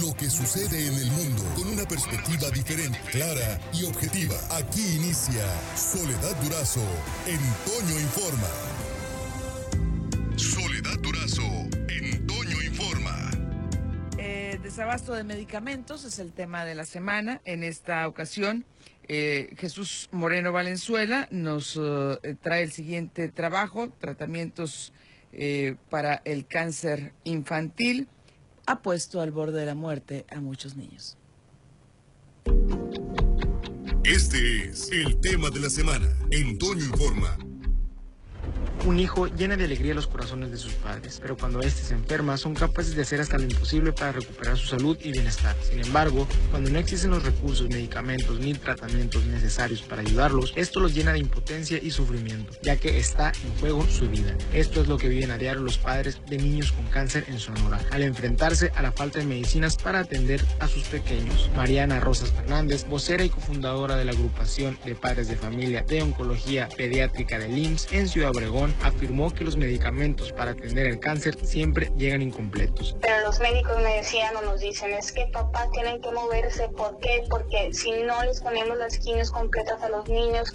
lo que sucede en el mundo con una perspectiva diferente, clara y objetiva. Aquí inicia Soledad Durazo en Informa. Soledad Durazo en Informa. Eh, desabasto de medicamentos es el tema de la semana. En esta ocasión, eh, Jesús Moreno Valenzuela nos eh, trae el siguiente trabajo, tratamientos para el cáncer infantil. Ha puesto al borde de la muerte a muchos niños. Este es el tema de la semana en Toño Informa. Un hijo llena de alegría los corazones de sus padres, pero cuando éste se enferma son capaces de hacer hasta lo imposible para recuperar su salud y bienestar. Sin embargo, cuando no existen los recursos, medicamentos ni tratamientos necesarios para ayudarlos, esto los llena de impotencia y sufrimiento, ya que está en juego su vida. Esto es lo que viven a diario los padres de niños con cáncer en Sonora, al enfrentarse a la falta de medicinas para atender a sus pequeños. Mariana Rosas Fernández, vocera y cofundadora de la agrupación de padres de familia de oncología pediátrica del IMSS en Ciudad Obregón, afirmó que los medicamentos para atender el cáncer siempre llegan incompletos. Pero los médicos me decían o nos dicen, es que papá tienen que moverse. ¿Por qué? Porque si no les ponemos las quimios completas a los niños,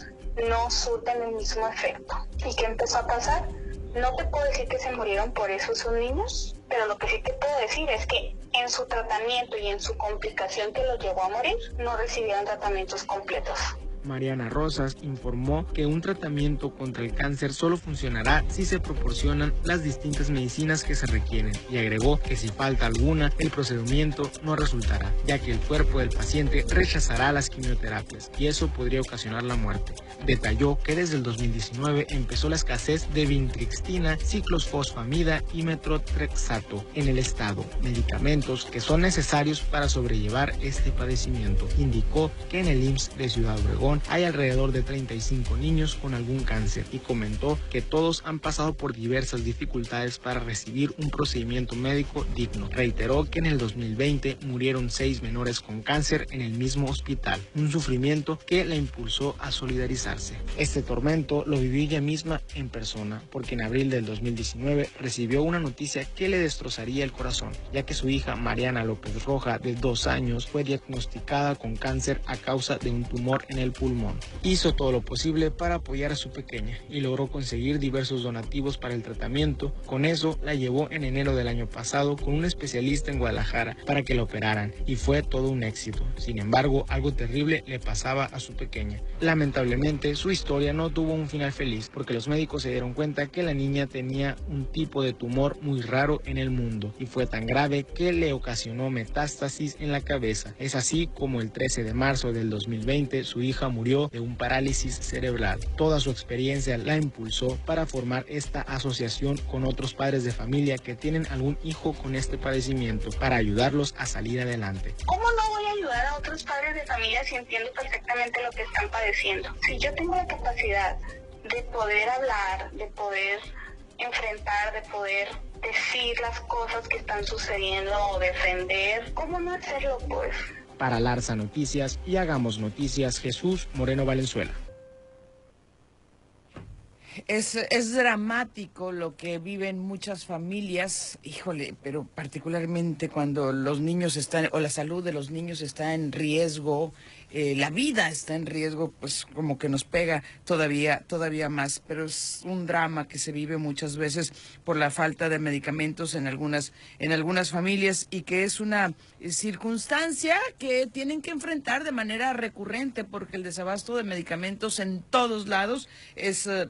no surten el mismo efecto. ¿Y qué empezó a pasar? No te puedo decir que se murieron por eso sus niños, pero lo que sí te puedo decir es que en su tratamiento y en su complicación que los llevó a morir, no recibieron tratamientos completos. Mariana Rosas informó que un tratamiento contra el cáncer solo funcionará si se proporcionan las distintas medicinas que se requieren y agregó que si falta alguna, el procedimiento no resultará, ya que el cuerpo del paciente rechazará las quimioterapias y eso podría ocasionar la muerte. Detalló que desde el 2019 empezó la escasez de vintrixtina, ciclosfosfamida y metrotrexato en el estado, medicamentos que son necesarios para sobrellevar este padecimiento. Indicó que en el IMSS de Ciudad Obregón hay alrededor de 35 niños con algún cáncer y comentó que todos han pasado por diversas dificultades para recibir un procedimiento médico digno. Reiteró que en el 2020 murieron seis menores con cáncer en el mismo hospital, un sufrimiento que la impulsó a solidarizarse. Este tormento lo vivió ella misma en persona, porque en abril del 2019 recibió una noticia que le destrozaría el corazón, ya que su hija Mariana López Roja, de dos años, fue diagnosticada con cáncer a causa de un tumor en el pulmón. Hizo todo lo posible para apoyar a su pequeña y logró conseguir diversos donativos para el tratamiento. Con eso la llevó en enero del año pasado con un especialista en Guadalajara para que la operaran y fue todo un éxito. Sin embargo, algo terrible le pasaba a su pequeña. Lamentablemente, su historia no tuvo un final feliz porque los médicos se dieron cuenta que la niña tenía un tipo de tumor muy raro en el mundo y fue tan grave que le ocasionó metástasis en la cabeza. Es así como el 13 de marzo del 2020 su hija murió de un parálisis cerebral. Toda su experiencia la impulsó para formar esta asociación con otros padres de familia que tienen algún hijo con este padecimiento para ayudarlos a salir adelante. ¿Cómo no voy a ayudar a otros padres de familia si entiendo perfectamente lo que están padeciendo? Si yo tengo la capacidad de poder hablar, de poder enfrentar, de poder decir las cosas que están sucediendo o defender, ¿cómo no hacerlo pues? Para Larsa Noticias y Hagamos Noticias, Jesús Moreno Valenzuela. Es, es dramático lo que viven muchas familias, híjole, pero particularmente cuando los niños están, o la salud de los niños está en riesgo, eh, la vida está en riesgo, pues como que nos pega todavía, todavía más. Pero es un drama que se vive muchas veces por la falta de medicamentos en algunas, en algunas familias y que es una eh, circunstancia que tienen que enfrentar de manera recurrente porque el desabasto de medicamentos en todos lados es eh,